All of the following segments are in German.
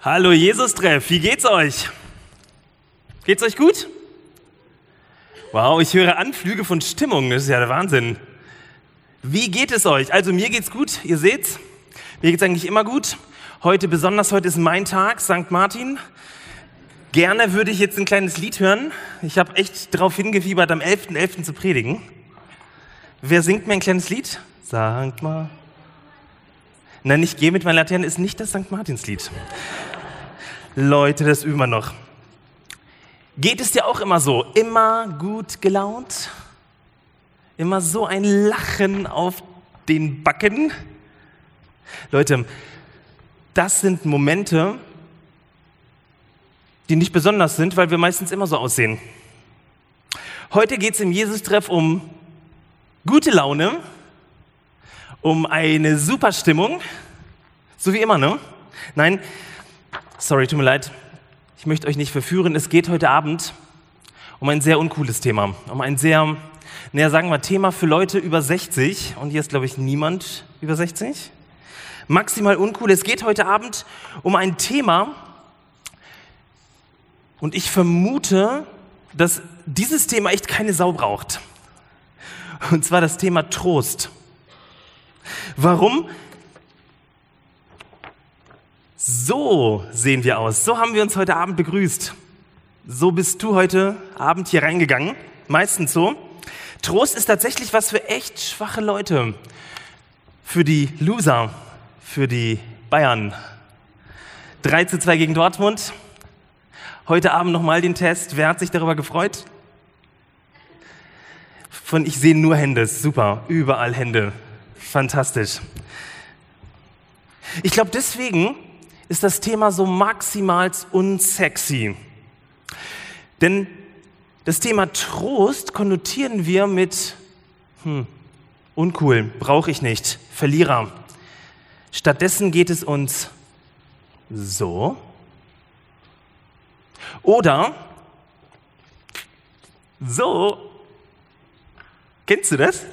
Hallo Jesus-Treff, wie geht's euch? Geht's euch gut? Wow, ich höre Anflüge von Stimmung, das ist ja der Wahnsinn. Wie geht es euch? Also mir geht's gut, ihr seht's. Mir geht's eigentlich immer gut. Heute besonders, heute ist mein Tag, St. Martin. Gerne würde ich jetzt ein kleines Lied hören. Ich habe echt darauf hingefiebert, am 11.11. .11. zu predigen. Wer singt mir ein kleines Lied? St. Martin. Nein, ich gehe mit meiner Laterne ist nicht das St. Martinslied. Leute, das üben wir noch. Geht es dir auch immer so? Immer gut gelaunt? Immer so ein Lachen auf den Backen? Leute, das sind Momente, die nicht besonders sind, weil wir meistens immer so aussehen. Heute geht es im Jesus-Treff um gute Laune, um eine super Stimmung, so wie immer, ne? Nein, sorry, tut mir leid, ich möchte euch nicht verführen. Es geht heute Abend um ein sehr uncooles Thema, um ein sehr, naja, sagen wir, Thema für Leute über 60. Und hier ist, glaube ich, niemand über 60. Maximal uncool. Es geht heute Abend um ein Thema, und ich vermute, dass dieses Thema echt keine Sau braucht. Und zwar das Thema Trost. Warum? So sehen wir aus. So haben wir uns heute Abend begrüßt. So bist du heute Abend hier reingegangen. Meistens so. Trost ist tatsächlich was für echt schwache Leute. Für die Loser. Für die Bayern. 3 zu 2 gegen Dortmund. Heute Abend nochmal den Test. Wer hat sich darüber gefreut? Von ich sehe nur Hände. Super. Überall Hände. Fantastisch. Ich glaube, deswegen ist das Thema so maximal unsexy. Denn das Thema Trost konnotieren wir mit hm, uncool, brauche ich nicht, Verlierer. Stattdessen geht es uns so. Oder so. Kennst du das?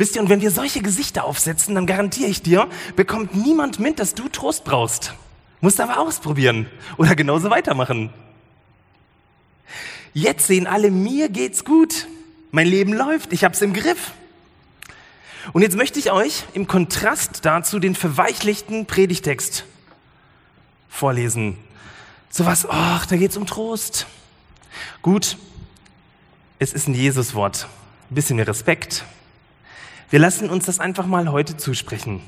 Wisst ihr, und wenn wir solche Gesichter aufsetzen, dann garantiere ich dir, bekommt niemand mit, dass du Trost brauchst. Musst aber ausprobieren oder genauso weitermachen. Jetzt sehen alle, mir geht's gut. Mein Leben läuft, ich hab's im Griff. Und jetzt möchte ich euch im Kontrast dazu den verweichlichten Predigtext vorlesen. So was, ach, da geht's um Trost. Gut, es ist ein Jesuswort. Ein bisschen mehr Respekt, wir lassen uns das einfach mal heute zusprechen.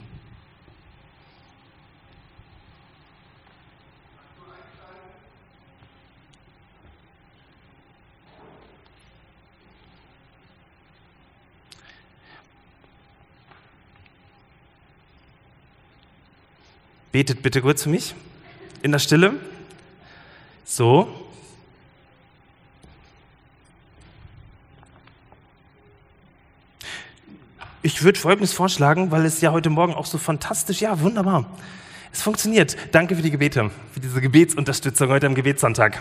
Betet bitte kurz für mich in der Stille. So. Ich würde Folgendes vorschlagen, weil es ja heute Morgen auch so fantastisch, ja, wunderbar. Es funktioniert. Danke für die Gebete, für diese Gebetsunterstützung heute am Gebetssonntag.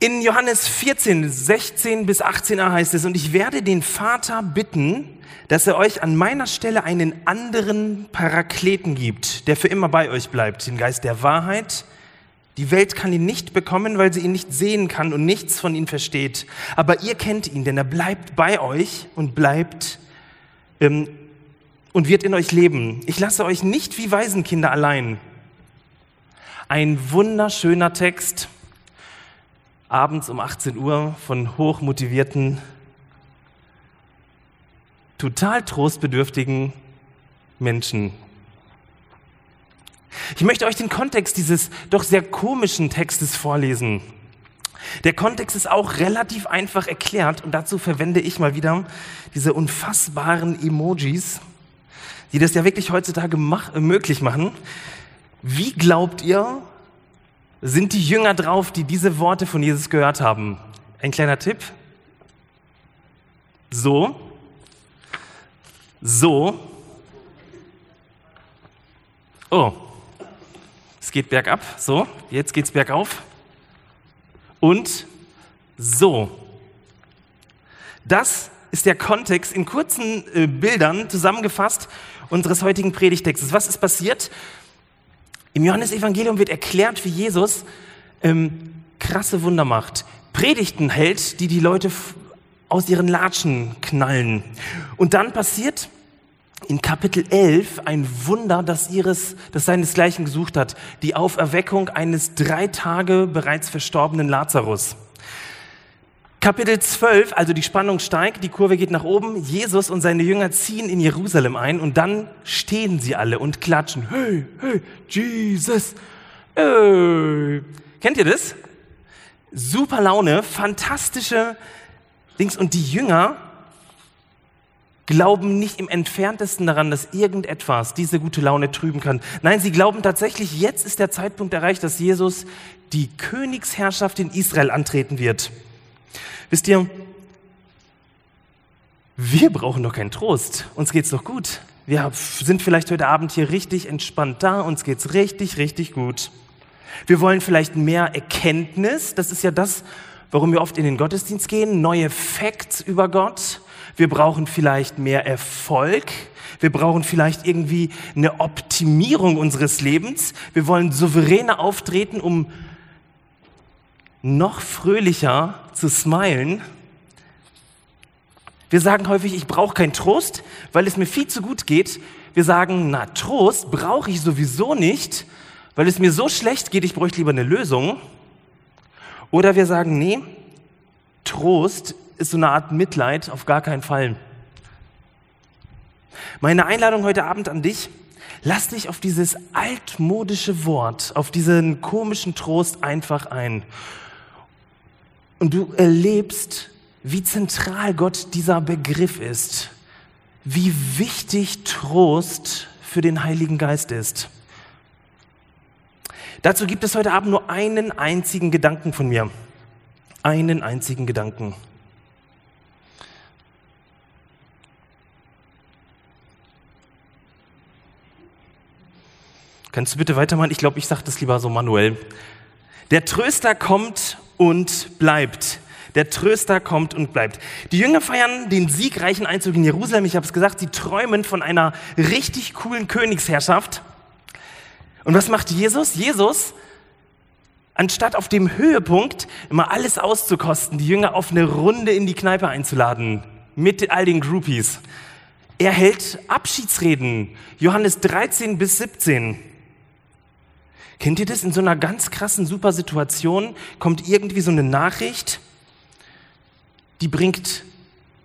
In Johannes 14, 16 bis 18a heißt es, und ich werde den Vater bitten, dass er euch an meiner Stelle einen anderen Parakleten gibt, der für immer bei euch bleibt, den Geist der Wahrheit, die Welt kann ihn nicht bekommen, weil sie ihn nicht sehen kann und nichts von ihm versteht. Aber ihr kennt ihn, denn er bleibt bei euch und bleibt ähm, und wird in euch leben. Ich lasse euch nicht wie Waisenkinder allein. Ein wunderschöner Text, abends um 18 Uhr von hochmotivierten, total trostbedürftigen Menschen. Ich möchte euch den Kontext dieses doch sehr komischen Textes vorlesen. Der Kontext ist auch relativ einfach erklärt und dazu verwende ich mal wieder diese unfassbaren Emojis, die das ja wirklich heutzutage mach, äh, möglich machen. Wie glaubt ihr, sind die Jünger drauf, die diese Worte von Jesus gehört haben? Ein kleiner Tipp. So. So. Oh, es geht bergab, so, jetzt geht's bergauf. Und so. Das ist der Kontext in kurzen äh, Bildern zusammengefasst unseres heutigen Predigtextes. Was ist passiert? Im Johannesevangelium wird erklärt, wie Jesus ähm, krasse Wunder macht. Predigten hält, die die Leute aus ihren Latschen knallen. Und dann passiert in Kapitel 11 ein Wunder, das ihres, das seinesgleichen gesucht hat. Die Auferweckung eines drei Tage bereits verstorbenen Lazarus. Kapitel 12, also die Spannung steigt, die Kurve geht nach oben. Jesus und seine Jünger ziehen in Jerusalem ein und dann stehen sie alle und klatschen. Hey, hey, Jesus. Hey. Kennt ihr das? Super Laune, fantastische Dings. Und die Jünger glauben nicht im entferntesten daran, dass irgendetwas diese gute Laune trüben kann. Nein, sie glauben tatsächlich, jetzt ist der Zeitpunkt erreicht, dass Jesus die Königsherrschaft in Israel antreten wird. Wisst ihr, wir brauchen doch keinen Trost. Uns geht's doch gut. Wir sind vielleicht heute Abend hier richtig entspannt da. Uns geht's richtig, richtig gut. Wir wollen vielleicht mehr Erkenntnis. Das ist ja das, warum wir oft in den Gottesdienst gehen. Neue Facts über Gott. Wir brauchen vielleicht mehr Erfolg. Wir brauchen vielleicht irgendwie eine Optimierung unseres Lebens. Wir wollen souveräner auftreten, um noch fröhlicher zu smilen. Wir sagen häufig, ich brauche keinen Trost, weil es mir viel zu gut geht. Wir sagen, na, Trost brauche ich sowieso nicht, weil es mir so schlecht geht, ich bräuchte lieber eine Lösung. Oder wir sagen, nee, Trost ist so eine Art Mitleid, auf gar keinen Fall. Meine Einladung heute Abend an dich, lass dich auf dieses altmodische Wort, auf diesen komischen Trost einfach ein. Und du erlebst, wie zentral Gott dieser Begriff ist, wie wichtig Trost für den Heiligen Geist ist. Dazu gibt es heute Abend nur einen einzigen Gedanken von mir. Einen einzigen Gedanken. Kannst du bitte weitermachen? Ich glaube, ich sage das lieber so manuell. Der Tröster kommt und bleibt. Der Tröster kommt und bleibt. Die Jünger feiern den siegreichen Einzug in Jerusalem. Ich habe es gesagt, sie träumen von einer richtig coolen Königsherrschaft. Und was macht Jesus? Jesus, anstatt auf dem Höhepunkt immer alles auszukosten, die Jünger auf eine Runde in die Kneipe einzuladen mit all den Groupies. Er hält Abschiedsreden, Johannes 13 bis 17. Kennt ihr das? In so einer ganz krassen, super Situation kommt irgendwie so eine Nachricht, die bringt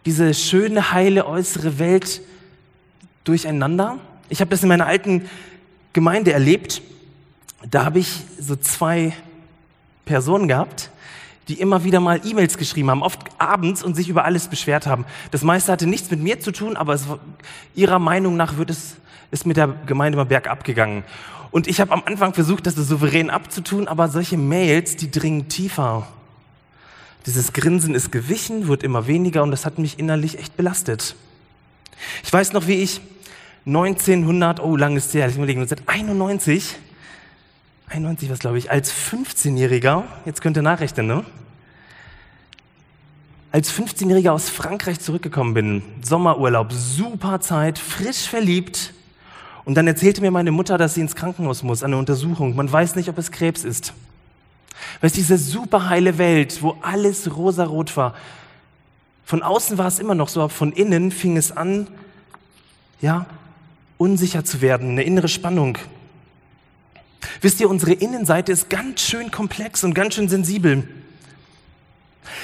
diese schöne, heile äußere Welt durcheinander. Ich habe das in meiner alten Gemeinde erlebt. Da habe ich so zwei Personen gehabt, die immer wieder mal E-Mails geschrieben haben, oft abends und sich über alles beschwert haben. Das meiste hatte nichts mit mir zu tun, aber es, ihrer Meinung nach wird es, ist mit der Gemeinde mal bergab gegangen. Und ich habe am Anfang versucht, das so souverän abzutun, aber solche Mails, die dringen tiefer. Dieses Grinsen ist gewichen, wird immer weniger und das hat mich innerlich echt belastet. Ich weiß noch, wie ich 1900, oh, lang ist her, ich überlege, 1991, 91 was glaube ich, als 15-Jähriger, jetzt könnt ihr nachrechnen, ne? Als 15-Jähriger aus Frankreich zurückgekommen bin, Sommerurlaub, super Zeit, frisch verliebt, und dann erzählte mir meine Mutter, dass sie ins Krankenhaus muss, eine Untersuchung. Man weiß nicht, ob es Krebs ist. Weißt diese super heile Welt, wo alles rosarot war. Von außen war es immer noch so, aber von innen fing es an, ja, unsicher zu werden, eine innere Spannung. Wisst ihr, unsere Innenseite ist ganz schön komplex und ganz schön sensibel.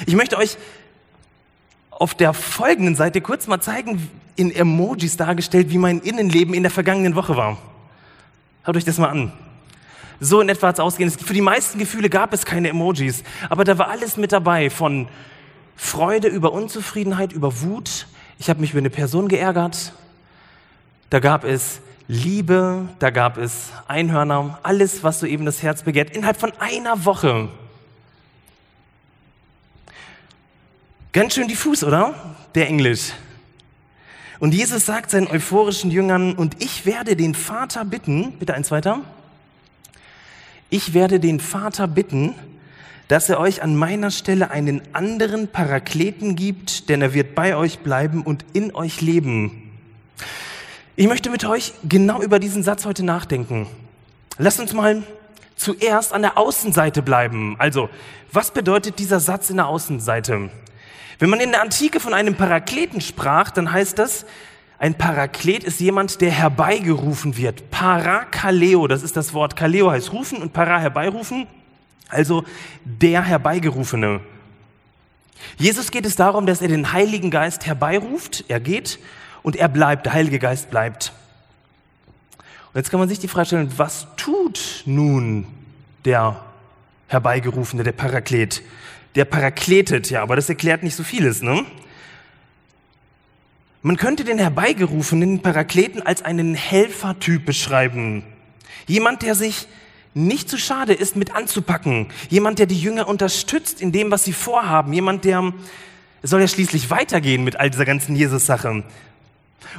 Ich möchte euch auf der folgenden Seite kurz mal zeigen, in Emojis dargestellt, wie mein Innenleben in der vergangenen Woche war. Schaut euch das mal an. So in etwa hat es ausgehen. Für die meisten Gefühle gab es keine Emojis, aber da war alles mit dabei, von Freude über Unzufriedenheit, über Wut. Ich habe mich über eine Person geärgert. Da gab es Liebe, da gab es Einhörner, alles, was so eben das Herz begehrt, innerhalb von einer Woche. Ganz schön diffus, oder? Der Englisch. Und Jesus sagt seinen euphorischen Jüngern, und ich werde den Vater bitten, bitte eins weiter, ich werde den Vater bitten, dass er euch an meiner Stelle einen anderen Parakleten gibt, denn er wird bei euch bleiben und in euch leben. Ich möchte mit euch genau über diesen Satz heute nachdenken. Lasst uns mal zuerst an der Außenseite bleiben. Also, was bedeutet dieser Satz in der Außenseite? Wenn man in der Antike von einem Parakleten sprach, dann heißt das, ein Paraklet ist jemand, der herbeigerufen wird. Parakaleo, das ist das Wort. Kaleo heißt rufen und para herbeirufen. Also der Herbeigerufene. Jesus geht es darum, dass er den Heiligen Geist herbeiruft. Er geht und er bleibt. Der Heilige Geist bleibt. Und jetzt kann man sich die Frage stellen, was tut nun der Herbeigerufene, der Paraklet? Der parakletet, ja, aber das erklärt nicht so vieles, ne? Man könnte den herbeigerufenen Parakleten als einen Helfertyp beschreiben. Jemand, der sich nicht zu schade ist, mit anzupacken. Jemand, der die Jünger unterstützt in dem, was sie vorhaben. Jemand, der es soll ja schließlich weitergehen mit all dieser ganzen Jesus-Sache.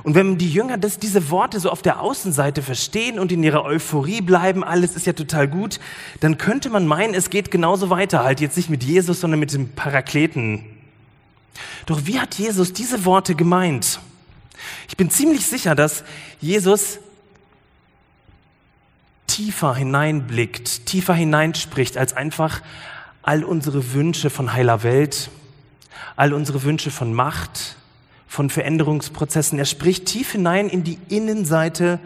Und wenn die Jünger das, diese Worte so auf der Außenseite verstehen und in ihrer Euphorie bleiben, alles ist ja total gut, dann könnte man meinen, es geht genauso weiter, halt jetzt nicht mit Jesus, sondern mit dem Parakleten. Doch wie hat Jesus diese Worte gemeint? Ich bin ziemlich sicher, dass Jesus tiefer hineinblickt, tiefer hineinspricht, als einfach all unsere Wünsche von heiler Welt, all unsere Wünsche von Macht, von Veränderungsprozessen. Er spricht tief hinein in die Innenseite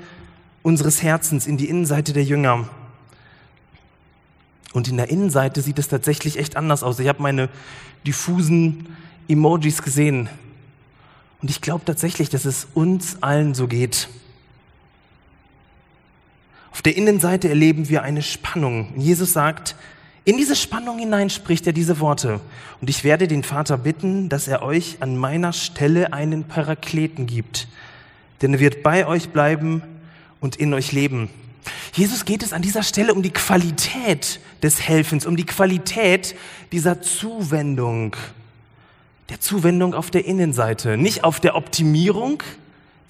unseres Herzens, in die Innenseite der Jünger. Und in der Innenseite sieht es tatsächlich echt anders aus. Ich habe meine diffusen Emojis gesehen. Und ich glaube tatsächlich, dass es uns allen so geht. Auf der Innenseite erleben wir eine Spannung. Jesus sagt, in diese Spannung hinein spricht er diese Worte. Und ich werde den Vater bitten, dass er euch an meiner Stelle einen Parakleten gibt. Denn er wird bei euch bleiben und in euch leben. Jesus geht es an dieser Stelle um die Qualität des Helfens, um die Qualität dieser Zuwendung der Zuwendung auf der Innenseite, nicht auf der Optimierung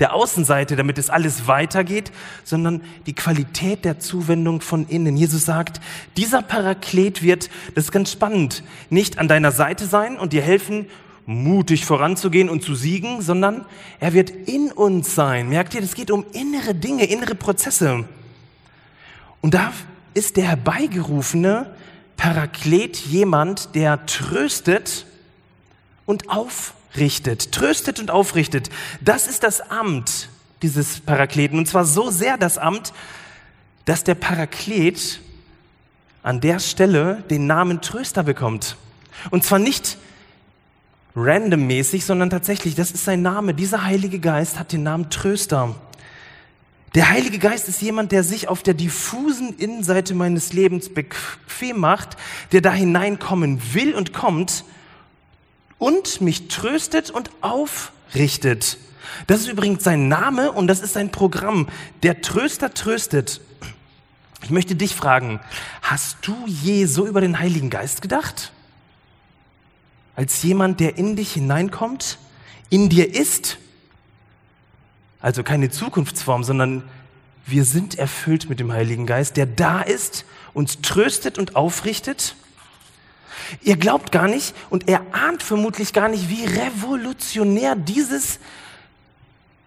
der Außenseite, damit es alles weitergeht, sondern die Qualität der Zuwendung von innen. Jesus sagt, dieser Paraklet wird, das ist ganz spannend, nicht an deiner Seite sein und dir helfen, mutig voranzugehen und zu siegen, sondern er wird in uns sein. Merkt ihr, es geht um innere Dinge, innere Prozesse. Und da ist der herbeigerufene Paraklet jemand, der tröstet, und aufrichtet, tröstet und aufrichtet. Das ist das Amt dieses Parakleten. Und zwar so sehr das Amt, dass der Paraklet an der Stelle den Namen Tröster bekommt. Und zwar nicht randommäßig, sondern tatsächlich, das ist sein Name. Dieser Heilige Geist hat den Namen Tröster. Der Heilige Geist ist jemand, der sich auf der diffusen Innenseite meines Lebens bequem macht, der da hineinkommen will und kommt und mich tröstet und aufrichtet. Das ist übrigens sein Name und das ist sein Programm. Der Tröster tröstet. Ich möchte dich fragen, hast du je so über den Heiligen Geist gedacht? Als jemand, der in dich hineinkommt, in dir ist? Also keine Zukunftsform, sondern wir sind erfüllt mit dem Heiligen Geist, der da ist, uns tröstet und aufrichtet. Ihr glaubt gar nicht und er ahnt vermutlich gar nicht, wie revolutionär dieses,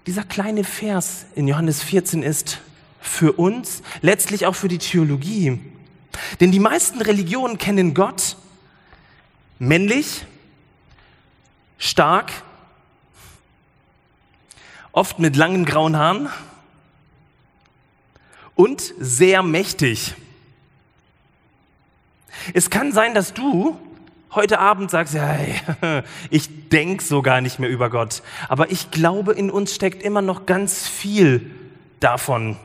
dieser kleine Vers in Johannes 14 ist für uns, letztlich auch für die Theologie. Denn die meisten Religionen kennen Gott männlich, stark, oft mit langen grauen Haaren und sehr mächtig. Es kann sein, dass du heute Abend sagst, ja, hey, ich denke so gar nicht mehr über Gott. Aber ich glaube, in uns steckt immer noch ganz viel davon.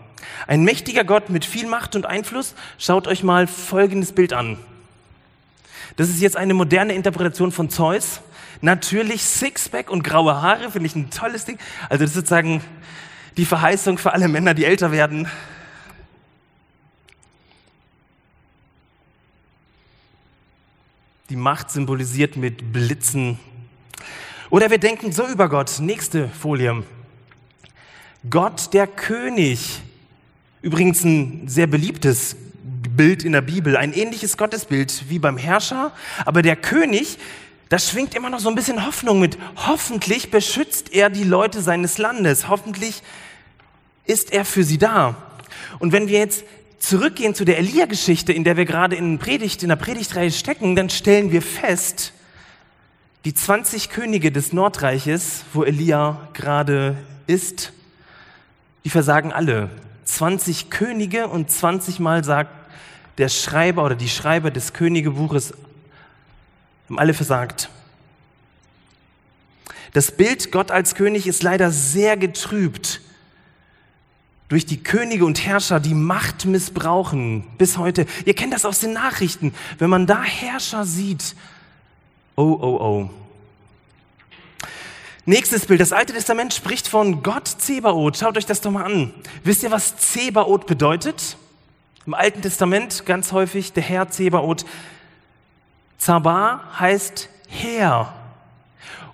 Ein mächtiger Gott mit viel Macht und Einfluss. Schaut euch mal folgendes Bild an. Das ist jetzt eine moderne Interpretation von Zeus. Natürlich Sixpack und graue Haare, finde ich ein tolles Ding. Also das ist sozusagen die Verheißung für alle Männer, die älter werden. Die Macht symbolisiert mit Blitzen. Oder wir denken so über Gott. Nächste Folie. Gott der König. Übrigens ein sehr beliebtes Bild in der Bibel. Ein ähnliches Gottesbild wie beim Herrscher. Aber der König, da schwingt immer noch so ein bisschen Hoffnung mit. Hoffentlich beschützt er die Leute seines Landes. Hoffentlich ist er für sie da. Und wenn wir jetzt zurückgehen zu der Elia-Geschichte, in der wir gerade in, Predigt, in der Predigtreihe stecken, dann stellen wir fest, die 20 Könige des Nordreiches, wo Elia gerade ist, die versagen alle. 20 Könige und 20 Mal sagt der Schreiber oder die Schreiber des Königebuches, haben alle versagt. Das Bild Gott als König ist leider sehr getrübt durch die Könige und Herrscher, die Macht missbrauchen bis heute. Ihr kennt das aus den Nachrichten. Wenn man da Herrscher sieht, oh, oh, oh. Nächstes Bild. Das Alte Testament spricht von Gott Zebaoth. Schaut euch das doch mal an. Wisst ihr, was Zebaoth bedeutet? Im Alten Testament ganz häufig der Herr Zebaoth. Zabar heißt Herr.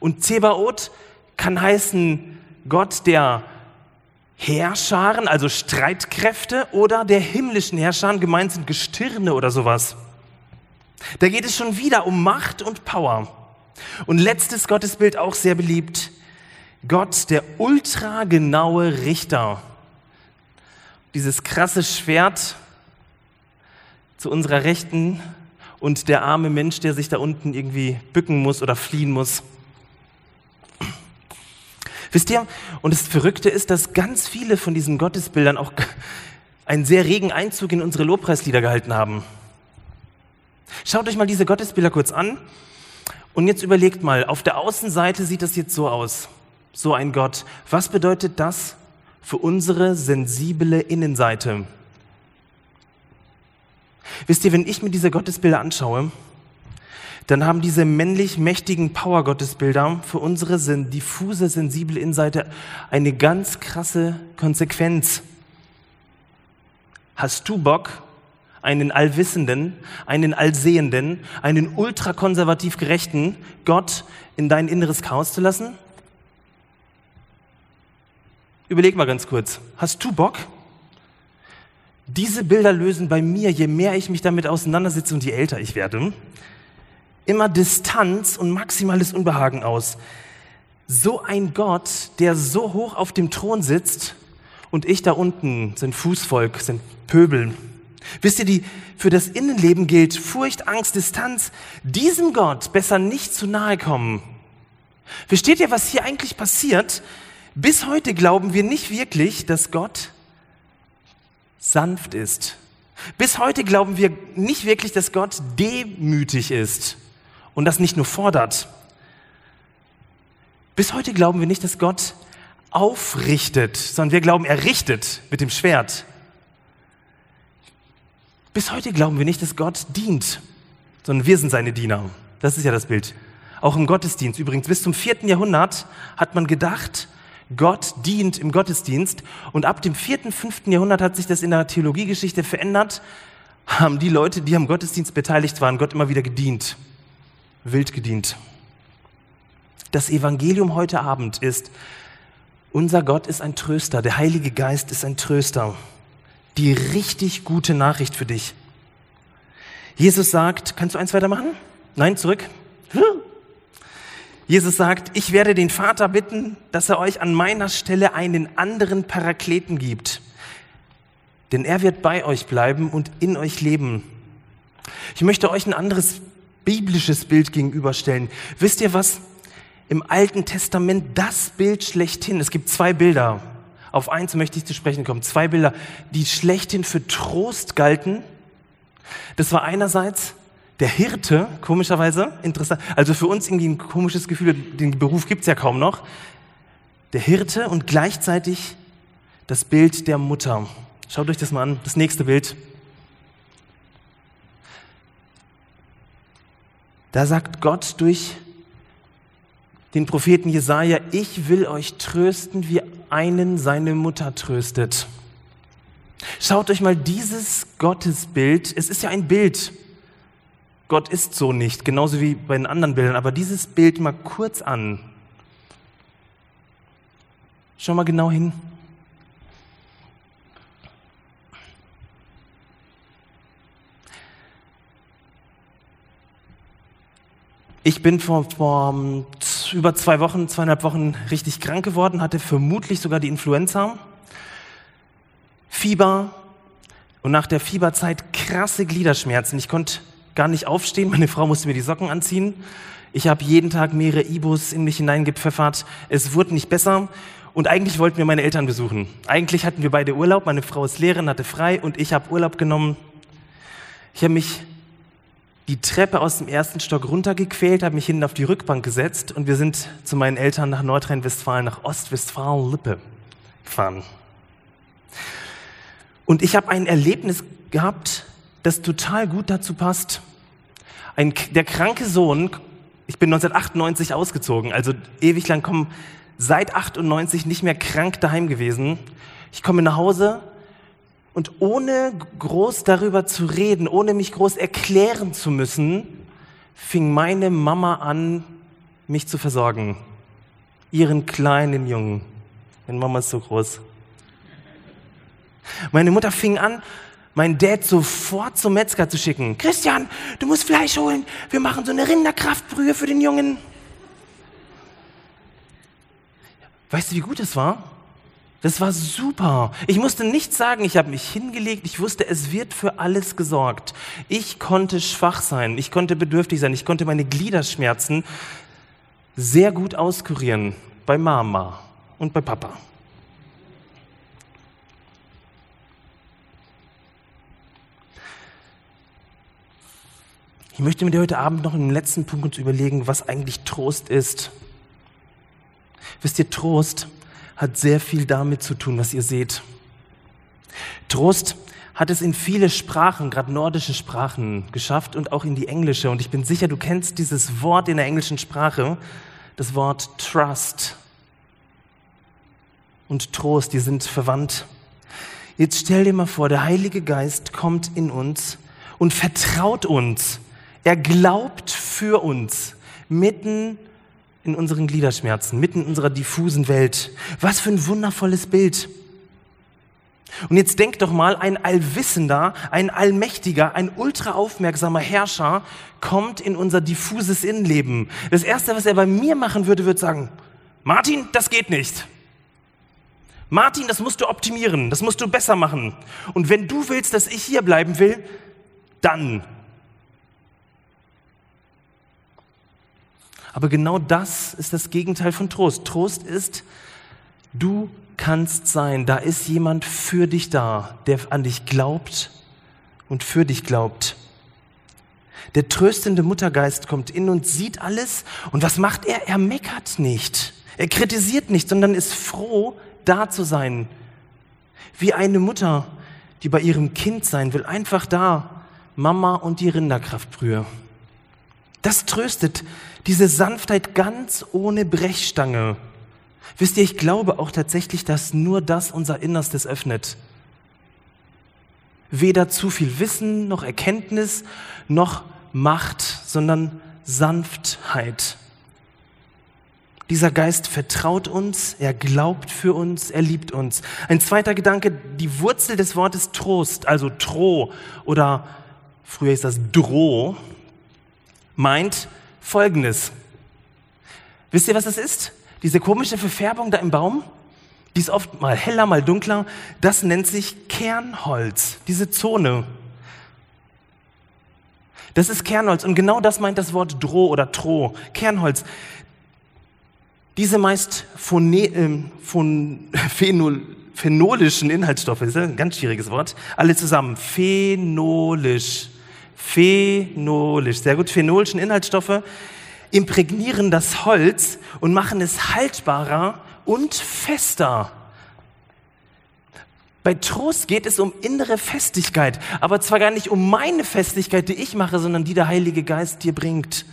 Und Zebaoth kann heißen Gott der Herrscharen, also Streitkräfte, oder der himmlischen Herrscharen, gemeint sind Gestirne oder sowas. Da geht es schon wieder um Macht und Power. Und letztes Gottesbild auch sehr beliebt. Gott, der ultragenaue Richter. Dieses krasse Schwert zu unserer Rechten und der arme Mensch, der sich da unten irgendwie bücken muss oder fliehen muss. Wisst ihr, und das Verrückte ist, dass ganz viele von diesen Gottesbildern auch einen sehr regen Einzug in unsere Lobpreislieder gehalten haben. Schaut euch mal diese Gottesbilder kurz an und jetzt überlegt mal, auf der Außenseite sieht das jetzt so aus, so ein Gott. Was bedeutet das für unsere sensible Innenseite? Wisst ihr, wenn ich mir diese Gottesbilder anschaue, dann haben diese männlich mächtigen Power-Gottesbilder für unsere diffuse, sensible Innenseite eine ganz krasse Konsequenz. Hast du Bock, einen allwissenden, einen allsehenden, einen ultrakonservativ gerechten Gott in dein inneres Chaos zu lassen? Überleg mal ganz kurz. Hast du Bock? Diese Bilder lösen bei mir, je mehr ich mich damit auseinandersetze und je älter ich werde, immer Distanz und maximales Unbehagen aus. So ein Gott, der so hoch auf dem Thron sitzt und ich da unten sind Fußvolk, sind Pöbel. Wisst ihr, die für das Innenleben gilt Furcht, Angst, Distanz. Diesem Gott besser nicht zu nahe kommen. Versteht ihr, was hier eigentlich passiert? Bis heute glauben wir nicht wirklich, dass Gott sanft ist. Bis heute glauben wir nicht wirklich, dass Gott demütig ist und das nicht nur fordert. Bis heute glauben wir nicht, dass Gott aufrichtet, sondern wir glauben, er richtet mit dem Schwert. Bis heute glauben wir nicht, dass Gott dient, sondern wir sind seine Diener. Das ist ja das Bild. Auch im Gottesdienst. Übrigens, bis zum vierten Jahrhundert hat man gedacht, Gott dient im Gottesdienst. Und ab dem vierten, fünften Jahrhundert hat sich das in der Theologiegeschichte verändert. Haben die Leute, die am Gottesdienst beteiligt waren, Gott immer wieder gedient wild gedient. Das Evangelium heute Abend ist, unser Gott ist ein Tröster, der Heilige Geist ist ein Tröster. Die richtig gute Nachricht für dich. Jesus sagt, kannst du eins weitermachen? Nein, zurück. Jesus sagt, ich werde den Vater bitten, dass er euch an meiner Stelle einen anderen Parakleten gibt. Denn er wird bei euch bleiben und in euch leben. Ich möchte euch ein anderes biblisches Bild gegenüberstellen. Wisst ihr was? Im Alten Testament das Bild schlechthin. Es gibt zwei Bilder. Auf eins möchte ich zu sprechen kommen. Zwei Bilder, die schlechthin für Trost galten. Das war einerseits der Hirte, komischerweise, interessant. Also für uns irgendwie ein komisches Gefühl, den Beruf gibt's ja kaum noch. Der Hirte und gleichzeitig das Bild der Mutter. Schaut euch das mal an. Das nächste Bild. Da sagt Gott durch den Propheten Jesaja, ich will euch trösten, wie einen seine Mutter tröstet. Schaut euch mal dieses Gottesbild, es ist ja ein Bild. Gott ist so nicht, genauso wie bei den anderen Bildern, aber dieses Bild mal kurz an. Schau mal genau hin. Ich bin vor, vor über zwei Wochen, zweieinhalb Wochen richtig krank geworden, hatte vermutlich sogar die Influenza. Fieber und nach der Fieberzeit krasse Gliederschmerzen. Ich konnte gar nicht aufstehen, meine Frau musste mir die Socken anziehen. Ich habe jeden Tag mehrere Ibus in mich hineingepfeffert. Es wurde nicht besser. Und eigentlich wollten wir meine Eltern besuchen. Eigentlich hatten wir beide Urlaub. Meine Frau ist Lehrerin, hatte frei und ich habe Urlaub genommen. Ich habe mich die Treppe aus dem ersten Stock runtergequält, habe mich hinten auf die Rückbank gesetzt und wir sind zu meinen Eltern nach Nordrhein-Westfalen, nach Ostwestfalen-Lippe gefahren. Und ich habe ein Erlebnis gehabt, das total gut dazu passt. Ein, der kranke Sohn, ich bin 1998 ausgezogen, also ewig lang kommen, seit 98 nicht mehr krank daheim gewesen. Ich komme nach Hause und ohne groß darüber zu reden, ohne mich groß erklären zu müssen, fing meine Mama an, mich zu versorgen. Ihren kleinen Jungen. Meine Mama ist so groß. Meine Mutter fing an, meinen Dad sofort zum Metzger zu schicken. Christian, du musst Fleisch holen. Wir machen so eine Rinderkraftbrühe für den Jungen. Weißt du, wie gut es war? Das war super. Ich musste nichts sagen, ich habe mich hingelegt, ich wusste, es wird für alles gesorgt. Ich konnte schwach sein, ich konnte bedürftig sein, ich konnte meine Gliederschmerzen sehr gut auskurieren bei Mama und bei Papa. Ich möchte mit dir heute Abend noch im letzten Punkt uns überlegen, was eigentlich Trost ist. Wisst ihr, Trost hat sehr viel damit zu tun, was ihr seht. Trost hat es in viele Sprachen, gerade nordische Sprachen, geschafft und auch in die englische. Und ich bin sicher, du kennst dieses Wort in der englischen Sprache, das Wort Trust und Trost, die sind verwandt. Jetzt stell dir mal vor, der Heilige Geist kommt in uns und vertraut uns. Er glaubt für uns mitten in unseren Gliederschmerzen, mitten in unserer diffusen Welt. Was für ein wundervolles Bild. Und jetzt denk doch mal, ein allwissender, ein allmächtiger, ein ultraaufmerksamer Herrscher kommt in unser diffuses Innenleben. Das Erste, was er bei mir machen würde, würde sagen, Martin, das geht nicht. Martin, das musst du optimieren, das musst du besser machen. Und wenn du willst, dass ich hier bleiben will, dann Aber genau das ist das Gegenteil von Trost. Trost ist, du kannst sein, da ist jemand für dich da, der an dich glaubt und für dich glaubt. Der tröstende Muttergeist kommt in und sieht alles. Und was macht er? Er meckert nicht. Er kritisiert nicht, sondern ist froh, da zu sein. Wie eine Mutter, die bei ihrem Kind sein will, einfach da. Mama und die Rinderkraftbrühe. Das tröstet diese Sanftheit ganz ohne Brechstange. Wisst ihr, ich glaube auch tatsächlich, dass nur das unser Innerstes öffnet. Weder zu viel Wissen noch Erkenntnis noch Macht, sondern Sanftheit. Dieser Geist vertraut uns, er glaubt für uns, er liebt uns. Ein zweiter Gedanke, die Wurzel des Wortes Trost, also Tro oder früher ist das Droh, meint Folgendes. Wisst ihr, was das ist? Diese komische Verfärbung da im Baum, die ist oft mal heller, mal dunkler, das nennt sich Kernholz, diese Zone. Das ist Kernholz und genau das meint das Wort Droh oder Troh, Kernholz. Diese meist phone, äh, phon, phenol, phenolischen Inhaltsstoffe, das ist ein ganz schwieriges Wort, alle zusammen, phenolisch phenolisch, sehr gut, phenolischen Inhaltsstoffe imprägnieren das Holz und machen es haltbarer und fester. Bei Trost geht es um innere Festigkeit, aber zwar gar nicht um meine Festigkeit, die ich mache, sondern die der Heilige Geist dir bringt.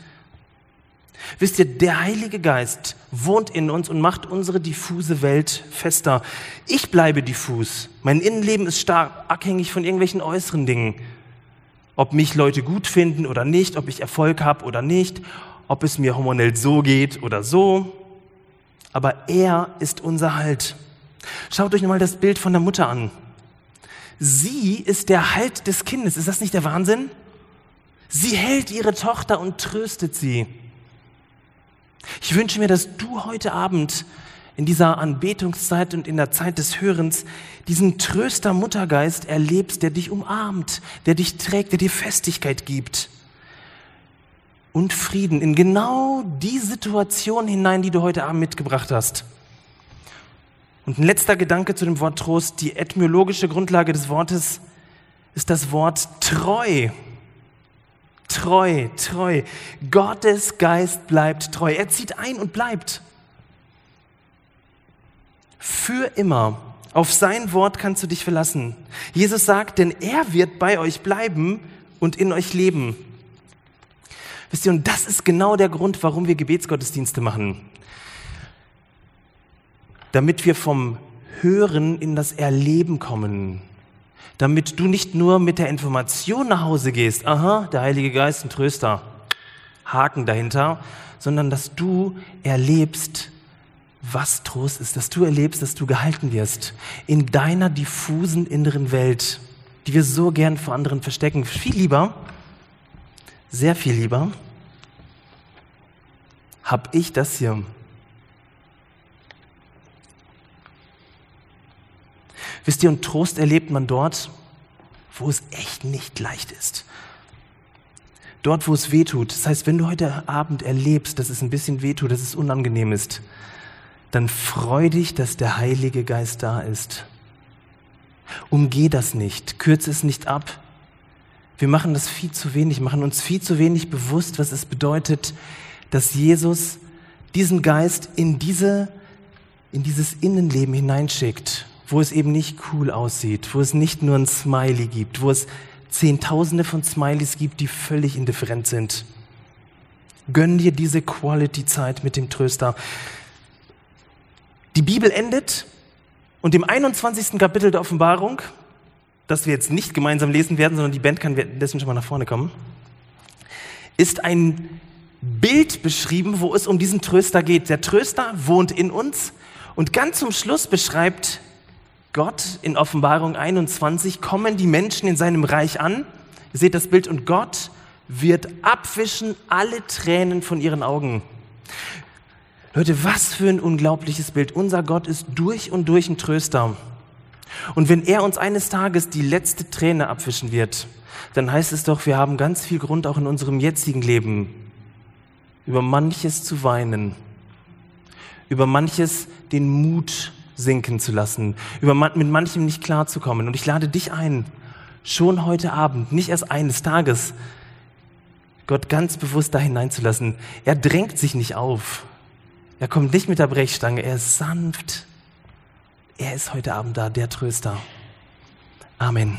Wisst ihr, der Heilige Geist wohnt in uns und macht unsere diffuse Welt fester. Ich bleibe diffus. Mein Innenleben ist stark abhängig von irgendwelchen äußeren Dingen ob mich Leute gut finden oder nicht, ob ich Erfolg habe oder nicht, ob es mir hormonell so geht oder so. Aber er ist unser Halt. Schaut euch nochmal das Bild von der Mutter an. Sie ist der Halt des Kindes. Ist das nicht der Wahnsinn? Sie hält ihre Tochter und tröstet sie. Ich wünsche mir, dass du heute Abend in dieser Anbetungszeit und in der Zeit des Hörens diesen Tröster Muttergeist erlebst, der dich umarmt, der dich trägt, der dir Festigkeit gibt und Frieden in genau die Situation hinein, die du heute Abend mitgebracht hast. Und ein letzter Gedanke zu dem Wort Trost. Die etymologische Grundlage des Wortes ist das Wort treu. Treu, treu. Gottes Geist bleibt treu. Er zieht ein und bleibt für immer. Auf sein Wort kannst du dich verlassen. Jesus sagt, denn er wird bei euch bleiben und in euch leben. Wisst ihr, und das ist genau der Grund, warum wir Gebetsgottesdienste machen. Damit wir vom Hören in das Erleben kommen. Damit du nicht nur mit der Information nach Hause gehst, aha, der Heilige Geist ein Tröster, Haken dahinter, sondern dass du erlebst, was Trost ist, dass du erlebst, dass du gehalten wirst in deiner diffusen inneren Welt, die wir so gern vor anderen verstecken. Viel lieber, sehr viel lieber, hab ich das hier. Wisst ihr, und Trost erlebt man dort, wo es echt nicht leicht ist. Dort, wo es weh tut. Das heißt, wenn du heute Abend erlebst, dass es ein bisschen weh tut, dass es unangenehm ist, dann freu dich, dass der Heilige Geist da ist. Umgeh das nicht, kürze es nicht ab. Wir machen das viel zu wenig, machen uns viel zu wenig bewusst, was es bedeutet, dass Jesus diesen Geist in diese, in dieses Innenleben hineinschickt, wo es eben nicht cool aussieht, wo es nicht nur ein Smiley gibt, wo es Zehntausende von Smileys gibt, die völlig indifferent sind. Gönn dir diese Quality-Zeit mit dem Tröster. Die Bibel endet und im 21. Kapitel der Offenbarung, das wir jetzt nicht gemeinsam lesen werden, sondern die Band kann dessen schon mal nach vorne kommen, ist ein Bild beschrieben, wo es um diesen Tröster geht. Der Tröster wohnt in uns und ganz zum Schluss beschreibt Gott in Offenbarung 21, kommen die Menschen in seinem Reich an. Ihr seht das Bild und Gott wird abwischen alle Tränen von ihren Augen. Leute, was für ein unglaubliches Bild. Unser Gott ist durch und durch ein Tröster. Und wenn er uns eines Tages die letzte Träne abwischen wird, dann heißt es doch, wir haben ganz viel Grund auch in unserem jetzigen Leben über manches zu weinen, über manches den Mut sinken zu lassen, über mit manchem nicht klarzukommen. Und ich lade dich ein, schon heute Abend, nicht erst eines Tages, Gott ganz bewusst da hineinzulassen. Er drängt sich nicht auf. Er kommt nicht mit der Brechstange, er ist sanft. Er ist heute Abend da, der Tröster. Amen.